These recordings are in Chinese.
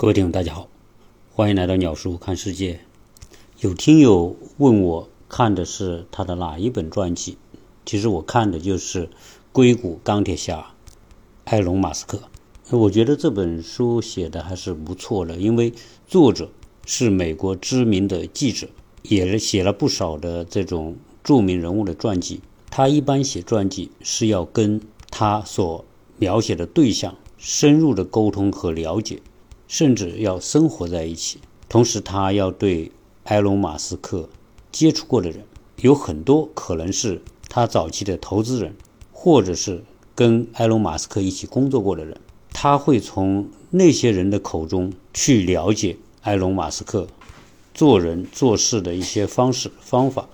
各位听众，大家好，欢迎来到鸟叔看世界。有听友问我看的是他的哪一本传记？其实我看的就是硅谷钢铁侠埃隆·马斯克。我觉得这本书写的还是不错的，因为作者是美国知名的记者，也写了不少的这种著名人物的传记。他一般写传记是要跟他所描写的对象深入的沟通和了解。甚至要生活在一起，同时他要对埃隆·马斯克接触过的人有很多，可能是他早期的投资人，或者是跟埃隆·马斯克一起工作过的人。他会从那些人的口中去了解埃隆·马斯克做人做事的一些方式方法。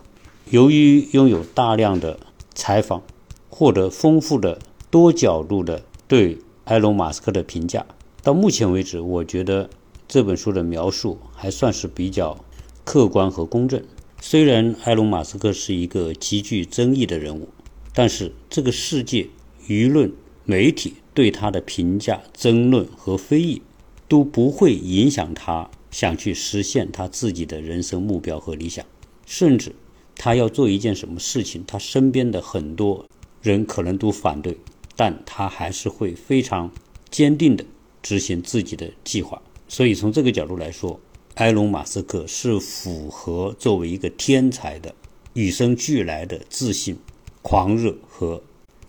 由于拥有大量的采访，获得丰富的多角度的对埃隆·马斯克的评价。到目前为止，我觉得这本书的描述还算是比较客观和公正。虽然埃隆·马斯克是一个极具争议的人物，但是这个世界舆论、媒体对他的评价、争论和非议都不会影响他想去实现他自己的人生目标和理想。甚至他要做一件什么事情，他身边的很多人可能都反对，但他还是会非常坚定的。执行自己的计划，所以从这个角度来说，埃隆·马斯克是符合作为一个天才的与生俱来的自信、狂热和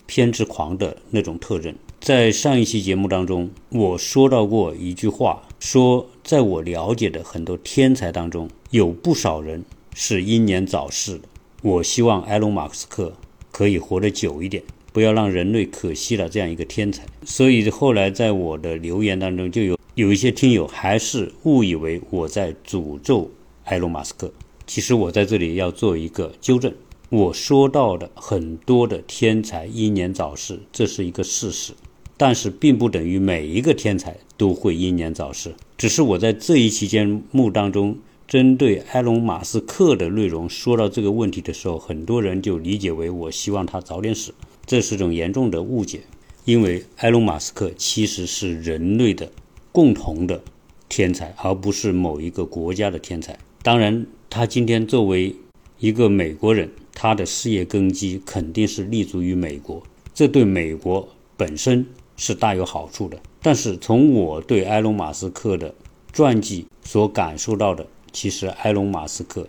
偏执狂的那种特征。在上一期节目当中，我说到过一句话，说在我了解的很多天才当中，有不少人是英年早逝的。我希望埃隆·马斯克可以活得久一点。不要让人类可惜了这样一个天才，所以后来在我的留言当中就有有一些听友还是误以为我在诅咒埃隆·马斯克。其实我在这里要做一个纠正，我说到的很多的天才英年早逝，这是一个事实，但是并不等于每一个天才都会英年早逝。只是我在这一期节目当中，针对埃隆·马斯克的内容说到这个问题的时候，很多人就理解为我希望他早点死。这是种严重的误解，因为埃隆·马斯克其实是人类的共同的天才，而不是某一个国家的天才。当然，他今天作为一个美国人，他的事业根基肯定是立足于美国，这对美国本身是大有好处的。但是，从我对埃隆·马斯克的传记所感受到的，其实埃隆·马斯克。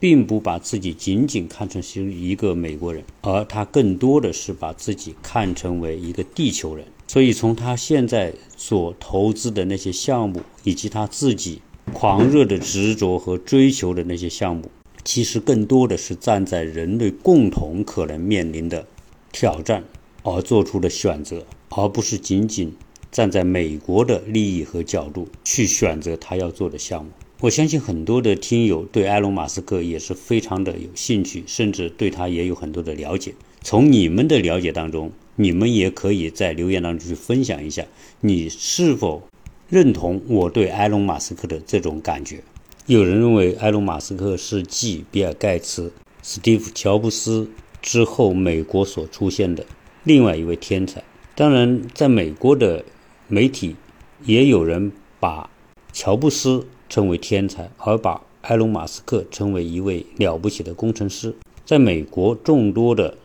并不把自己仅仅看成是一个美国人，而他更多的是把自己看成为一个地球人。所以，从他现在所投资的那些项目，以及他自己狂热的执着和追求的那些项目，其实更多的是站在人类共同可能面临的挑战而做出的选择，而不是仅仅站在美国的利益和角度去选择他要做的项目。我相信很多的听友对埃隆·马斯克也是非常的有兴趣，甚至对他也有很多的了解。从你们的了解当中，你们也可以在留言当中去分享一下，你是否认同我对埃隆·马斯克的这种感觉？有人认为埃隆·马斯克是继比尔·盖茨、史蒂夫·乔布斯之后美国所出现的另外一位天才。当然，在美国的媒体也有人把乔布斯。称为天才，而把埃隆·马斯克称为一位了不起的工程师。在美国众多的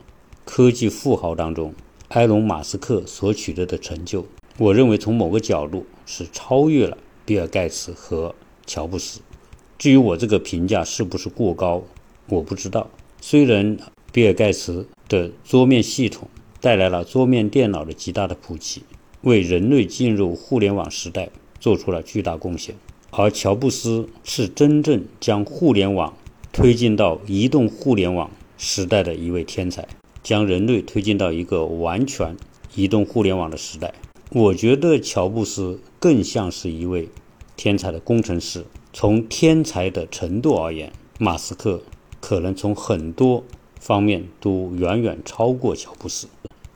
科技富豪当中，埃隆·马斯克所取得的成就，我认为从某个角度是超越了比尔·盖茨和乔布斯。至于我这个评价是不是过高，我不知道。虽然比尔·盖茨的桌面系统带来了桌面电脑的极大的普及，为人类进入互联网时代做出了巨大贡献。而乔布斯是真正将互联网推进到移动互联网时代的一位天才，将人类推进到一个完全移动互联网的时代。我觉得乔布斯更像是一位天才的工程师。从天才的程度而言，马斯克可能从很多方面都远远超过乔布斯，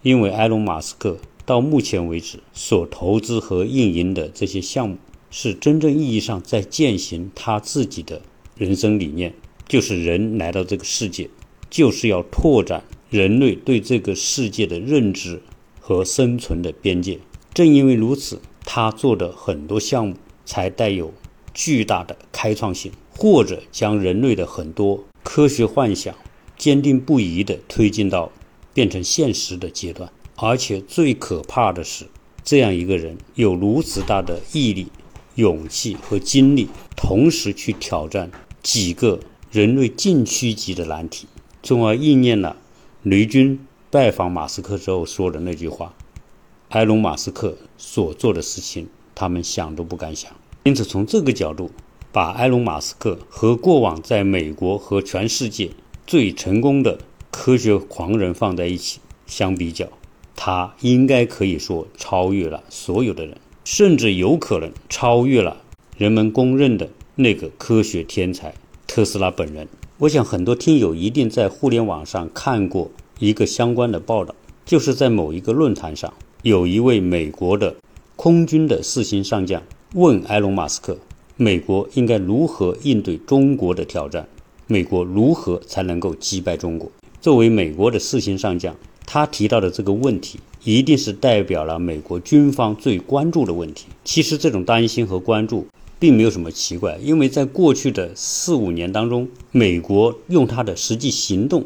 因为埃隆·马斯克到目前为止所投资和运营的这些项目。是真正意义上在践行他自己的人生理念，就是人来到这个世界，就是要拓展人类对这个世界的认知和生存的边界。正因为如此，他做的很多项目才带有巨大的开创性，或者将人类的很多科学幻想坚定不移地推进到变成现实的阶段。而且最可怕的是，这样一个人有如此大的毅力、勇气和精力，同时去挑战几个人类禁区级的难题，从而应验了雷军拜访马斯克之后说的那句话：“埃隆·马斯克所做的事情，他们想都不敢想。”因此，从这个角度，把埃隆·马斯克和过往在美国和全世界最成功的科学狂人放在一起相比较。他应该可以说超越了所有的人，甚至有可能超越了人们公认的那个科学天才特斯拉本人。我想很多听友一定在互联网上看过一个相关的报道，就是在某一个论坛上，有一位美国的空军的四星上将问埃隆·马斯克：“美国应该如何应对中国的挑战？美国如何才能够击败中国？”作为美国的四星上将。他提到的这个问题，一定是代表了美国军方最关注的问题。其实这种担心和关注并没有什么奇怪，因为在过去的四五年当中，美国用他的实际行动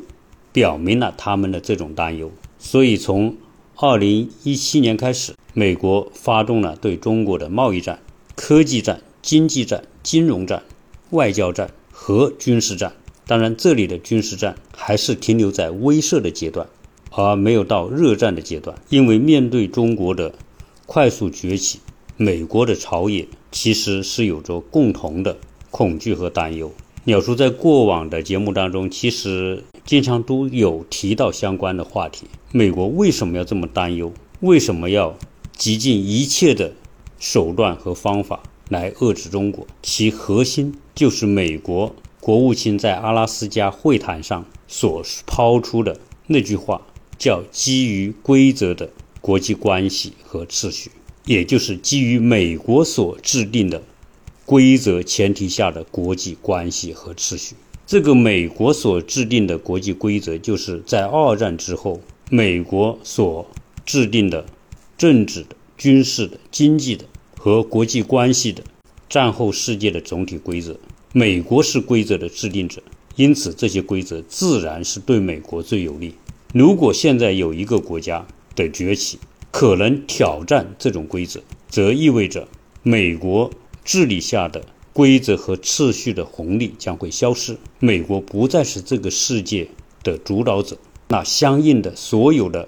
表明了他们的这种担忧。所以从二零一七年开始，美国发动了对中国的贸易战、科技战、经济战、金融战、外交战和军事战。当然，这里的军事战还是停留在威慑的阶段。而没有到热战的阶段，因为面对中国的快速崛起，美国的朝野其实是有着共同的恐惧和担忧。鸟叔在过往的节目当中，其实经常都有提到相关的话题。美国为什么要这么担忧？为什么要极尽一切的手段和方法来遏制中国？其核心就是美国国务卿在阿拉斯加会谈上所抛出的那句话。叫基于规则的国际关系和秩序，也就是基于美国所制定的规则前提下的国际关系和秩序。这个美国所制定的国际规则，就是在二战之后美国所制定的政治的、军事的、经济的和国际关系的战后世界的总体规则。美国是规则的制定者，因此这些规则自然是对美国最有利。如果现在有一个国家的崛起，可能挑战这种规则，则意味着美国治理下的规则和秩序的红利将会消失，美国不再是这个世界的主导者，那相应的所有的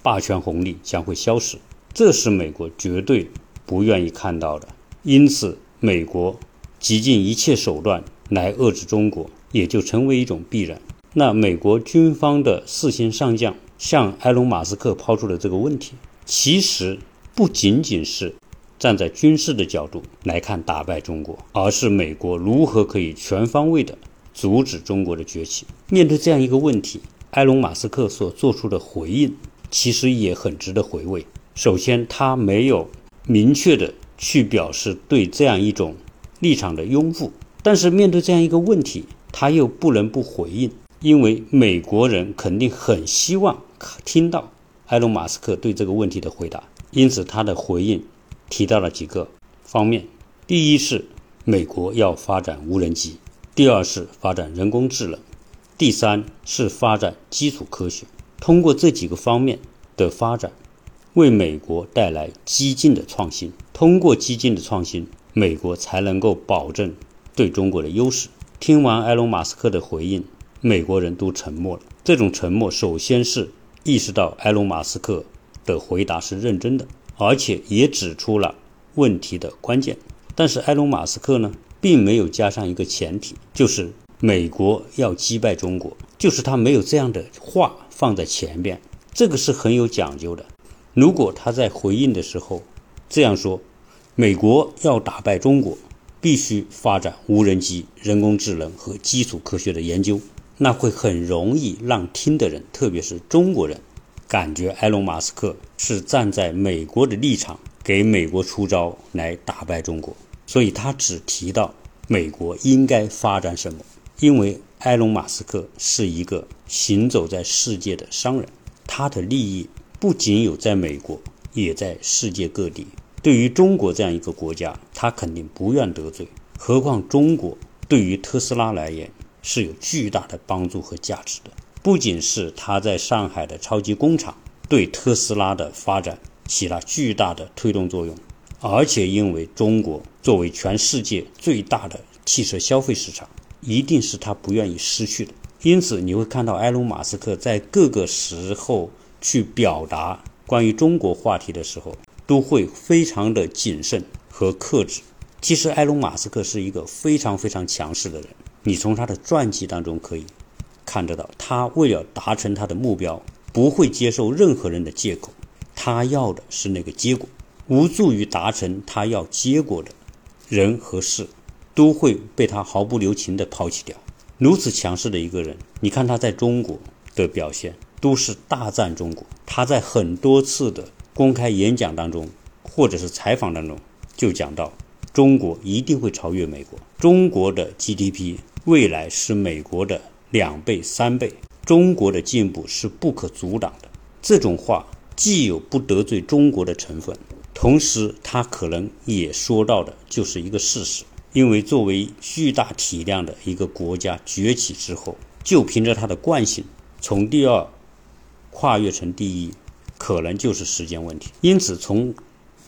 霸权红利将会消失，这是美国绝对不愿意看到的。因此，美国极尽一切手段来遏制中国，也就成为一种必然。那美国军方的四星上将向埃隆·马斯克抛出的这个问题，其实不仅仅是站在军事的角度来看打败中国，而是美国如何可以全方位的阻止中国的崛起。面对这样一个问题，埃隆·马斯克所做出的回应其实也很值得回味。首先，他没有明确的去表示对这样一种立场的拥护，但是面对这样一个问题，他又不能不回应。因为美国人肯定很希望听到埃隆·马斯克对这个问题的回答，因此他的回应提到了几个方面：第一是美国要发展无人机；第二是发展人工智能；第三是发展基础科学。通过这几个方面的发展，为美国带来激进的创新。通过激进的创新，美国才能够保证对中国的优势。听完埃隆·马斯克的回应。美国人都沉默了。这种沉默，首先是意识到埃隆·马斯克的回答是认真的，而且也指出了问题的关键。但是埃隆·马斯克呢，并没有加上一个前提，就是美国要击败中国，就是他没有这样的话放在前边。这个是很有讲究的。如果他在回应的时候这样说，美国要打败中国，必须发展无人机、人工智能和基础科学的研究。那会很容易让听的人，特别是中国人，感觉埃隆·马斯克是站在美国的立场，给美国出招来打败中国。所以他只提到美国应该发展什么，因为埃隆·马斯克是一个行走在世界的商人，他的利益不仅有在美国，也在世界各地。对于中国这样一个国家，他肯定不愿得罪。何况中国对于特斯拉来言是有巨大的帮助和价值的，不仅是他在上海的超级工厂对特斯拉的发展起了巨大的推动作用，而且因为中国作为全世界最大的汽车消费市场，一定是他不愿意失去的。因此，你会看到埃隆·马斯克在各个时候去表达关于中国话题的时候。都会非常的谨慎和克制。其实，埃隆·马斯克是一个非常非常强势的人。你从他的传记当中可以看得到，他为了达成他的目标，不会接受任何人的借口。他要的是那个结果，无助于达成他要结果的人和事，都会被他毫不留情地抛弃掉。如此强势的一个人，你看他在中国的表现，都是大赞中国。他在很多次的。公开演讲当中，或者是采访当中，就讲到中国一定会超越美国，中国的 GDP 未来是美国的两倍、三倍，中国的进步是不可阻挡的。这种话既有不得罪中国的成分，同时他可能也说到的就是一个事实，因为作为巨大体量的一个国家崛起之后，就凭着它的惯性，从第二跨越成第一。可能就是时间问题。因此，从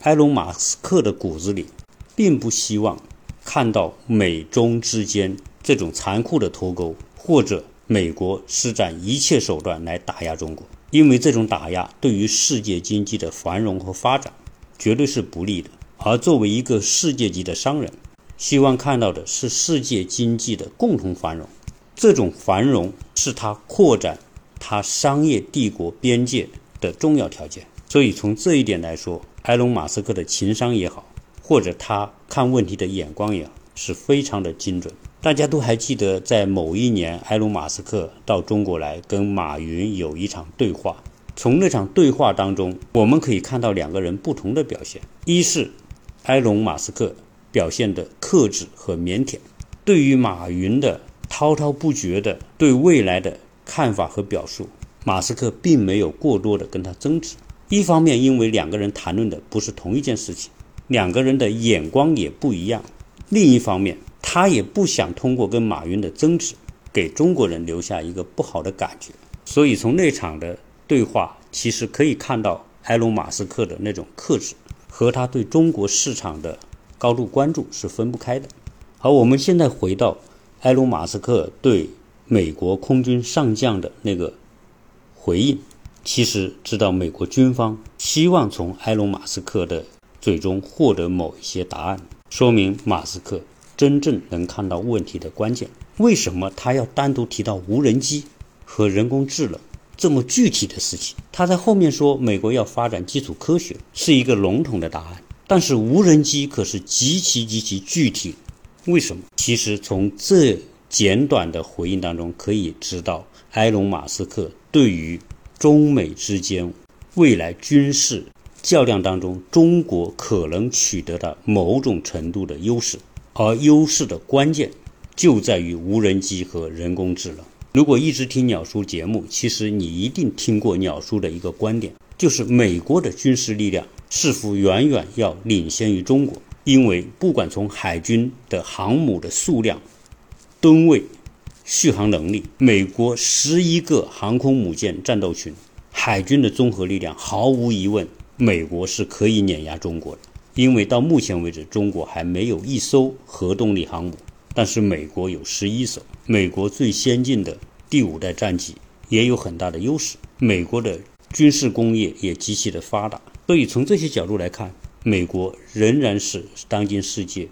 埃隆·马斯克的骨子里，并不希望看到美中之间这种残酷的脱钩，或者美国施展一切手段来打压中国。因为这种打压对于世界经济的繁荣和发展绝对是不利的。而作为一个世界级的商人，希望看到的是世界经济的共同繁荣。这种繁荣是他扩展他商业帝国边界。的重要条件，所以从这一点来说，埃隆·马斯克的情商也好，或者他看问题的眼光也好，是非常的精准。大家都还记得，在某一年，埃隆·马斯克到中国来跟马云有一场对话。从那场对话当中，我们可以看到两个人不同的表现：一是埃隆·马斯克表现的克制和腼腆，对于马云的滔滔不绝的对未来的看法和表述。马斯克并没有过多的跟他争执，一方面因为两个人谈论的不是同一件事情，两个人的眼光也不一样；另一方面，他也不想通过跟马云的争执，给中国人留下一个不好的感觉。所以从那场的对话，其实可以看到埃隆·马斯克的那种克制和他对中国市场的高度关注是分不开的。好，我们现在回到埃隆·马斯克对美国空军上将的那个。回应，其实知道美国军方希望从埃隆·马斯克的嘴中获得某一些答案，说明马斯克真正能看到问题的关键。为什么他要单独提到无人机和人工智能这么具体的事情？他在后面说美国要发展基础科学是一个笼统的答案，但是无人机可是极其极其具体。为什么？其实从这简短的回应当中可以知道，埃隆·马斯克。对于中美之间未来军事较量当中，中国可能取得的某种程度的优势，而优势的关键就在于无人机和人工智能。如果一直听鸟叔节目，其实你一定听过鸟叔的一个观点，就是美国的军事力量似乎远远要领先于中国，因为不管从海军的航母的数量、吨位。续航能力，美国十一个航空母舰战斗群，海军的综合力量，毫无疑问，美国是可以碾压中国的。因为到目前为止，中国还没有一艘核动力航母，但是美国有十一艘。美国最先进的第五代战机也有很大的优势，美国的军事工业也极其的发达。所以从这些角度来看，美国仍然是当今世界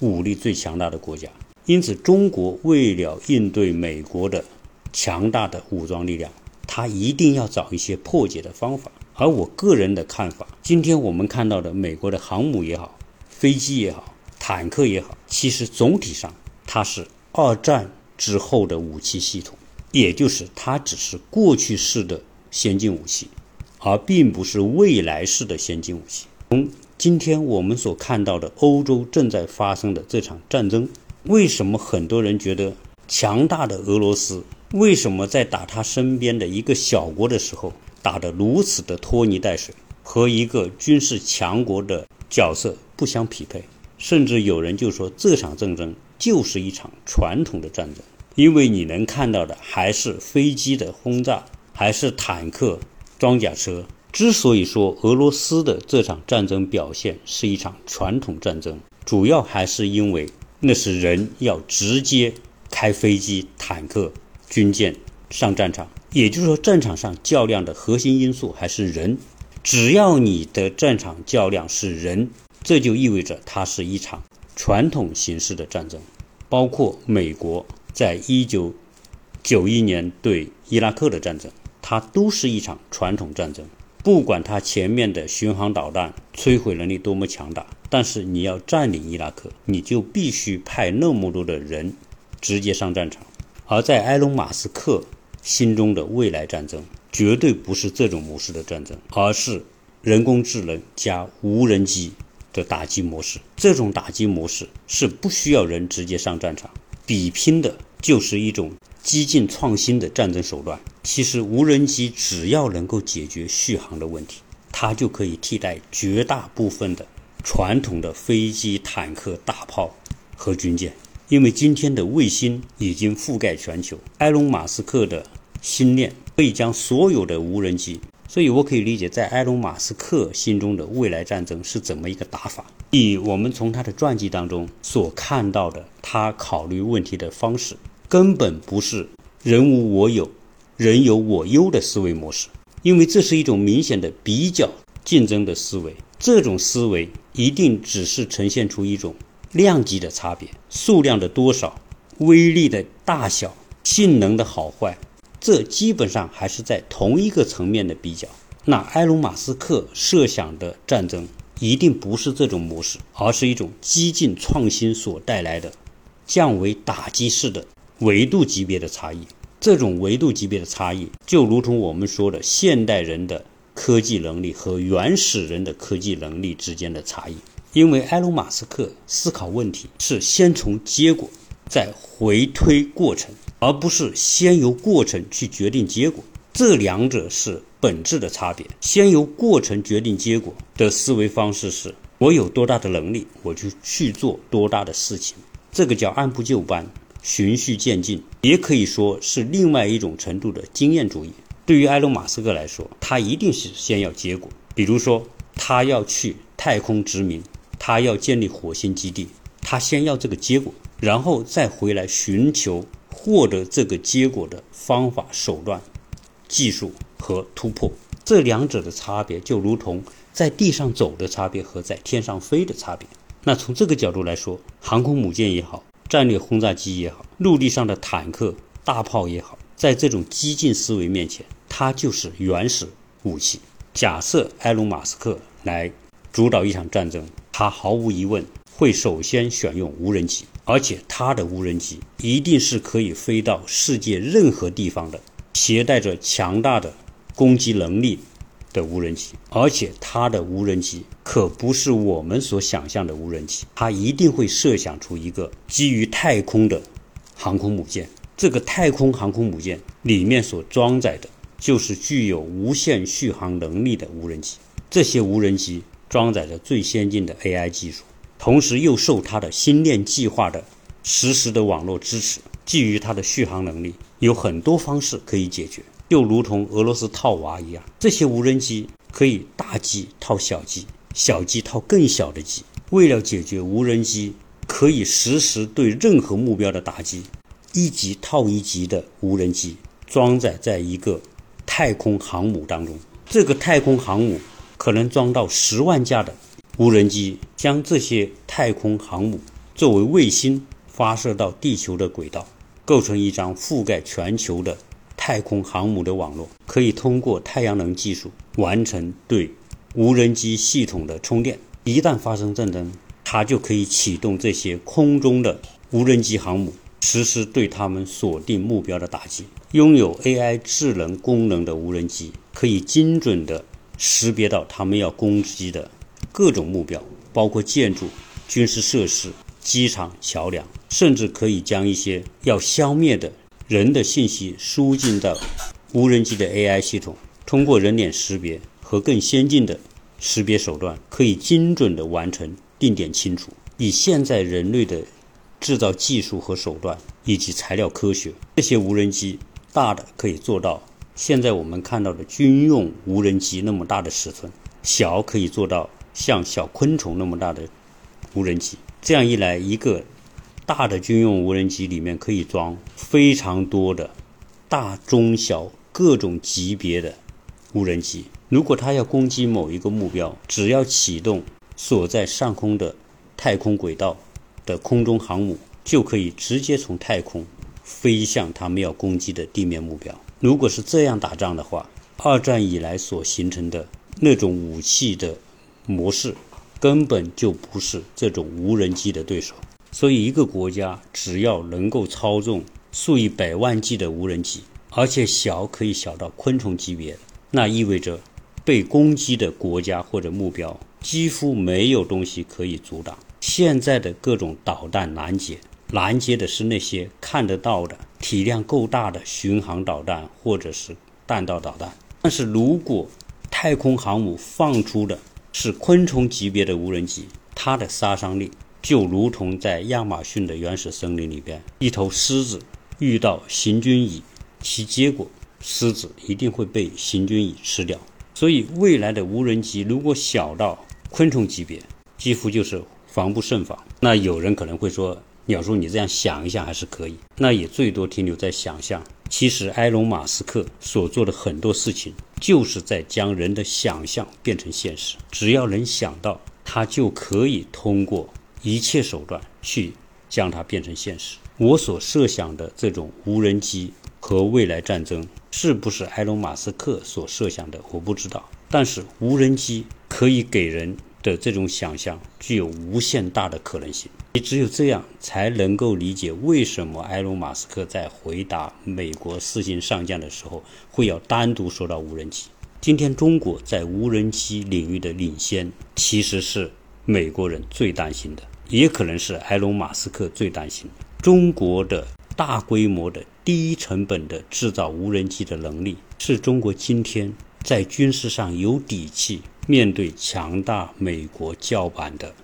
武力最强大的国家。因此，中国为了应对美国的强大的武装力量，他一定要找一些破解的方法。而我个人的看法，今天我们看到的美国的航母也好，飞机也好，坦克也好，其实总体上它是二战之后的武器系统，也就是它只是过去式的先进武器，而并不是未来式的先进武器。从今天我们所看到的欧洲正在发生的这场战争。为什么很多人觉得强大的俄罗斯为什么在打他身边的一个小国的时候打得如此的拖泥带水，和一个军事强国的角色不相匹配，甚至有人就说这场战争就是一场传统的战争，因为你能看到的还是飞机的轰炸，还是坦克、装甲车。之所以说俄罗斯的这场战争表现是一场传统战争，主要还是因为那是人要直接开飞机、坦克、军舰上战场，也就是说，战场上较量的核心因素还是人。只要你的战场较量是人，这就意味着它是一场传统形式的战争。包括美国在一九九一年对伊拉克的战争，它都是一场传统战争。不管它前面的巡航导弹摧毁能力多么强大，但是你要占领伊拉克，你就必须派那么多的人直接上战场。而在埃隆·马斯克心中的未来战争，绝对不是这种模式的战争，而是人工智能加无人机的打击模式。这种打击模式是不需要人直接上战场，比拼的就是一种。激进创新的战争手段，其实无人机只要能够解决续航的问题，它就可以替代绝大部分的传统的飞机、坦克、大炮和军舰。因为今天的卫星已经覆盖全球，埃隆·马斯克的心念可以将所有的无人机，所以我可以理解，在埃隆·马斯克心中的未来战争是怎么一个打法。以我们从他的传记当中所看到的，他考虑问题的方式。根本不是人无我有，人有我优的思维模式，因为这是一种明显的比较竞争的思维。这种思维一定只是呈现出一种量级的差别，数量的多少、威力的大小、性能的好坏，这基本上还是在同一个层面的比较。那埃隆·马斯克设想的战争一定不是这种模式，而是一种激进创新所带来的降维打击式的。维度级别的差异，这种维度级别的差异，就如同我们说的现代人的科技能力和原始人的科技能力之间的差异。因为埃隆·马斯克思考问题是先从结果再回推过程，而不是先由过程去决定结果。这两者是本质的差别。先由过程决定结果的思维方式是：我有多大的能力，我就去做多大的事情。这个叫按部就班。循序渐进，也可以说是另外一种程度的经验主义。对于埃隆·马斯克来说，他一定是先要结果。比如说，他要去太空殖民，他要建立火星基地，他先要这个结果，然后再回来寻求获得这个结果的方法、手段、技术和突破。这两者的差别，就如同在地上走的差别和在天上飞的差别。那从这个角度来说，航空母舰也好。战略轰炸机也好，陆地上的坦克、大炮也好，在这种激进思维面前，它就是原始武器。假设埃隆·马斯克来主导一场战争，他毫无疑问会首先选用无人机，而且他的无人机一定是可以飞到世界任何地方的，携带着强大的攻击能力。的无人机，而且它的无人机可不是我们所想象的无人机，它一定会设想出一个基于太空的航空母舰。这个太空航空母舰里面所装载的，就是具有无限续航能力的无人机。这些无人机装载着最先进的 AI 技术，同时又受它的星链计划的实时的网络支持。基于它的续航能力，有很多方式可以解决。就如同俄罗斯套娃一样，这些无人机可以大机套小机，小机套更小的机。为了解决无人机可以实时对任何目标的打击，一级套一级的无人机装载在一个太空航母当中。这个太空航母可能装到十万架的无人机，将这些太空航母作为卫星发射到地球的轨道，构成一张覆盖全球的。太空航母的网络可以通过太阳能技术完成对无人机系统的充电。一旦发生战争，它就可以启动这些空中的无人机航母，实施对他们锁定目标的打击。拥有 AI 智能功能的无人机可以精准的识别到他们要攻击的各种目标，包括建筑、军事设施、机场、桥梁，甚至可以将一些要消灭的。人的信息输进到无人机的 AI 系统，通过人脸识别和更先进的识别手段，可以精准的完成定点清除。以现在人类的制造技术和手段，以及材料科学，这些无人机大的可以做到现在我们看到的军用无人机那么大的尺寸，小可以做到像小昆虫那么大的无人机。这样一来，一个大的军用无人机里面可以装非常多的大、中、小各种级别的无人机。如果它要攻击某一个目标，只要启动所在上空的。太空轨道的空中航母就可以直接从太空飞向他们要攻击的地面目标。如果是这样打仗的话，二战以来所形成的那种武器的模式，根本就不是这种无人机的对手。所以，一个国家只要能够操纵数以百万计的无人机，而且小可以小到昆虫级别，那意味着被攻击的国家或者目标几乎没有东西可以阻挡。现在的各种导弹拦截，拦截的是那些看得到的、体量够大的巡航导弹或者是弹道导弹。但是如果太空航母放出的是昆虫级别的无人机，它的杀伤力就如同在亚马逊的原始森林里边，一头狮子遇到行军蚁，其结果狮子一定会被行军蚁吃掉。所以，未来的无人机如果小到昆虫级别，几乎就是。防不胜防。那有人可能会说：“鸟叔，你这样想一想还是可以。”那也最多停留在想象。其实，埃隆·马斯克所做的很多事情，就是在将人的想象变成现实。只要能想到，他就可以通过一切手段去将它变成现实。我所设想的这种无人机和未来战争，是不是埃隆·马斯克所设想的？我不知道。但是，无人机可以给人。的这种想象具有无限大的可能性，你只有这样才能够理解为什么埃隆·马斯克在回答美国四星上将的时候会要单独说到无人机。今天中国在无人机领域的领先，其实是美国人最担心的，也可能是埃隆·马斯克最担心。中国的大规模的低成本的制造无人机的能力，是中国今天在军事上有底气。面对强大美国叫板的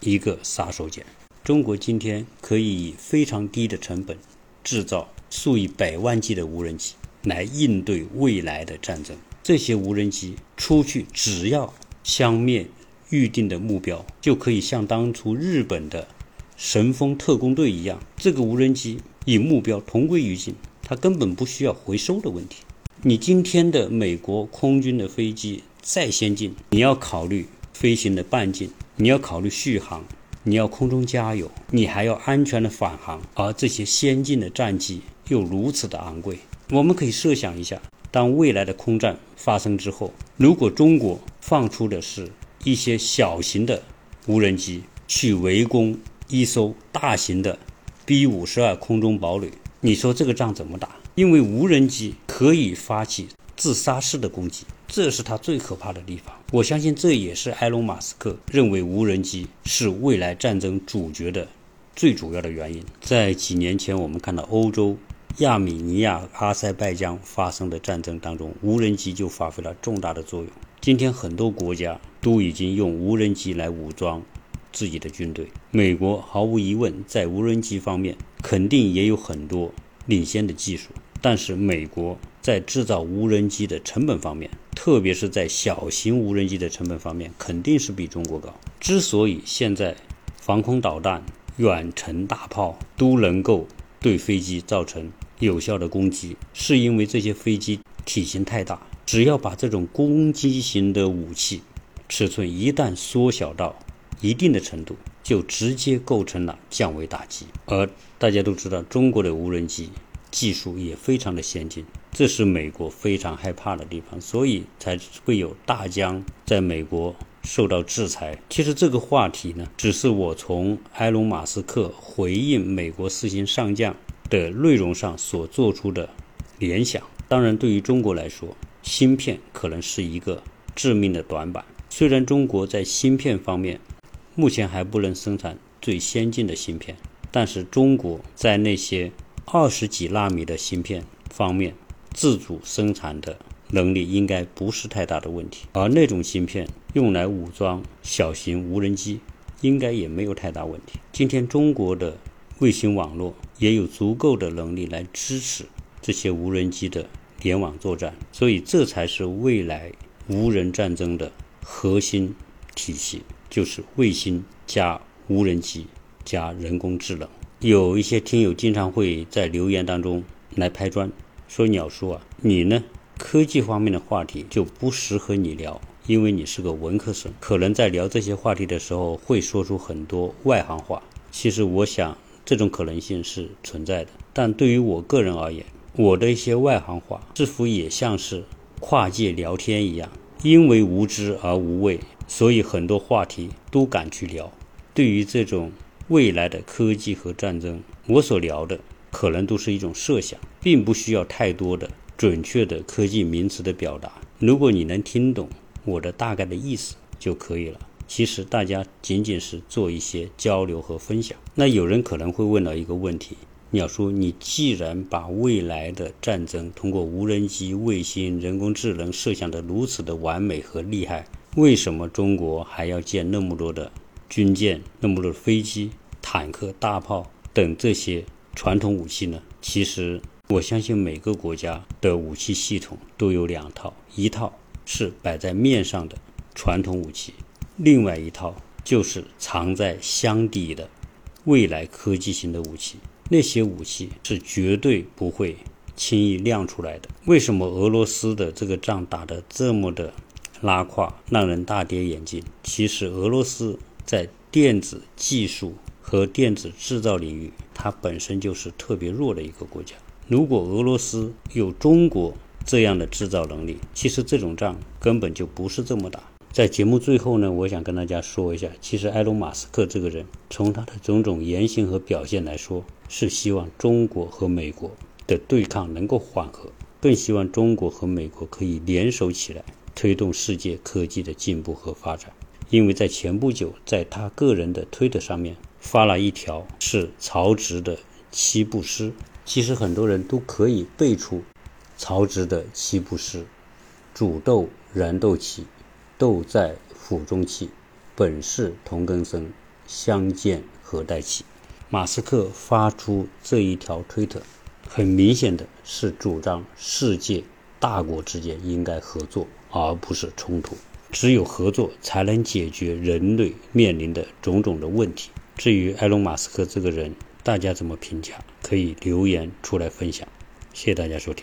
一个杀手锏，中国今天可以以非常低的成本制造数以百万计的无人机来应对未来的战争。这些无人机出去，只要消灭预定的目标，就可以像当初日本的神风特工队一样，这个无人机与目标同归于尽，它根本不需要回收的问题。你今天的美国空军的飞机。再先进，你要考虑飞行的半径，你要考虑续航，你要空中加油，你还要安全的返航。而这些先进的战机又如此的昂贵，我们可以设想一下，当未来的空战发生之后，如果中国放出的是一些小型的无人机去围攻一艘大型的 B 五十二空中堡垒，你说这个仗怎么打？因为无人机可以发起自杀式的攻击。这是他最可怕的地方。我相信这也是埃隆·马斯克认为无人机是未来战争主角的最主要的原因。在几年前，我们看到欧洲亚美尼亚、阿塞拜疆发生的战争当中，无人机就发挥了重大的作用。今天，很多国家都已经用无人机来武装自己的军队。美国毫无疑问在无人机方面肯定也有很多领先的技术，但是美国在制造无人机的成本方面，特别是在小型无人机的成本方面，肯定是比中国高。之所以现在防空导弹、远程大炮都能够对飞机造成有效的攻击，是因为这些飞机体型太大，只要把这种攻击型的武器尺寸一旦缩小到一定的程度，就直接构成了降维打击。而大家都知道，中国的无人机技术也非常的先进。这是美国非常害怕的地方，所以才会有大疆在美国受到制裁。其实这个话题呢，只是我从埃隆·马斯克回应美国四星上将的内容上所做出的联想。当然，对于中国来说，芯片可能是一个致命的短板。虽然中国在芯片方面目前还不能生产最先进的芯片，但是中国在那些二十几纳米的芯片方面。自主生产的能力应该不是太大的问题，而那种芯片用来武装小型无人机，应该也没有太大问题。今天中国的卫星网络也有足够的能力来支持这些无人机的联网作战，所以这才是未来无人战争的核心体系，就是卫星加无人机加人工智能。有一些听友经常会在留言当中来拍砖，说鸟叔啊，你呢科技方面的话题就不适合你聊。因为你是个文科生，可能在聊这些话题的时候会说出很多外行话。其实我想这种可能性是存在的，但对于我个人而言，我的一些外行话似乎也像是跨界聊天一样，因为无知而无畏，所以很多话题都敢去聊。对于这种未来的科技和战争，我所聊的可能都是一种设想，并不需要太多的准确的科技名词的表达。如果你能听懂。我的大概的意思就可以了。其实大家仅仅是做一些交流和分享。那有人可能会问到一个问题：鸟叔，你既然把未来的战争通过无人机、卫星、人工智能设想的如此的完美和厉害，为什么中国还要建那么多的军舰、那么多飞机、坦克、大炮等这些传统武器呢？其实，我相信每个国家的武器系统都有两套，一套。是摆在面上的传统武器，另外一套就是藏在箱底的未来科技型的武器。那些武器是绝对不会轻易亮出来的。为什么俄罗斯的这个仗打得这么的拉胯，让人大跌眼镜？其实俄罗斯在电子技术和电子制造领域，它本身就是特别弱的一个国家。如果俄罗斯有中国，这样的制造能力，其实这种仗根本就不是这么打。在节目最后呢，我想跟大家说一下，其实埃隆·马斯克这个人，从他的种种言行和表现来说，是希望中国和美国的对抗能够缓和，更希望中国和美国可以联手起来，推动世界科技的进步和发展。因为在前不久，在他个人的推特上面发了一条是曹植的七步诗，其实很多人都可以背出。曹植的七步诗：“煮豆燃豆萁，豆在釜中泣。本是同根生，相见何太急。”马斯克发出这一条推特，很明显的是主张世界大国之间应该合作，而不是冲突。只有合作才能解决人类面临的种种的问题。至于埃隆·马斯克这个人，大家怎么评价？可以留言出来分享。谢谢大家收听。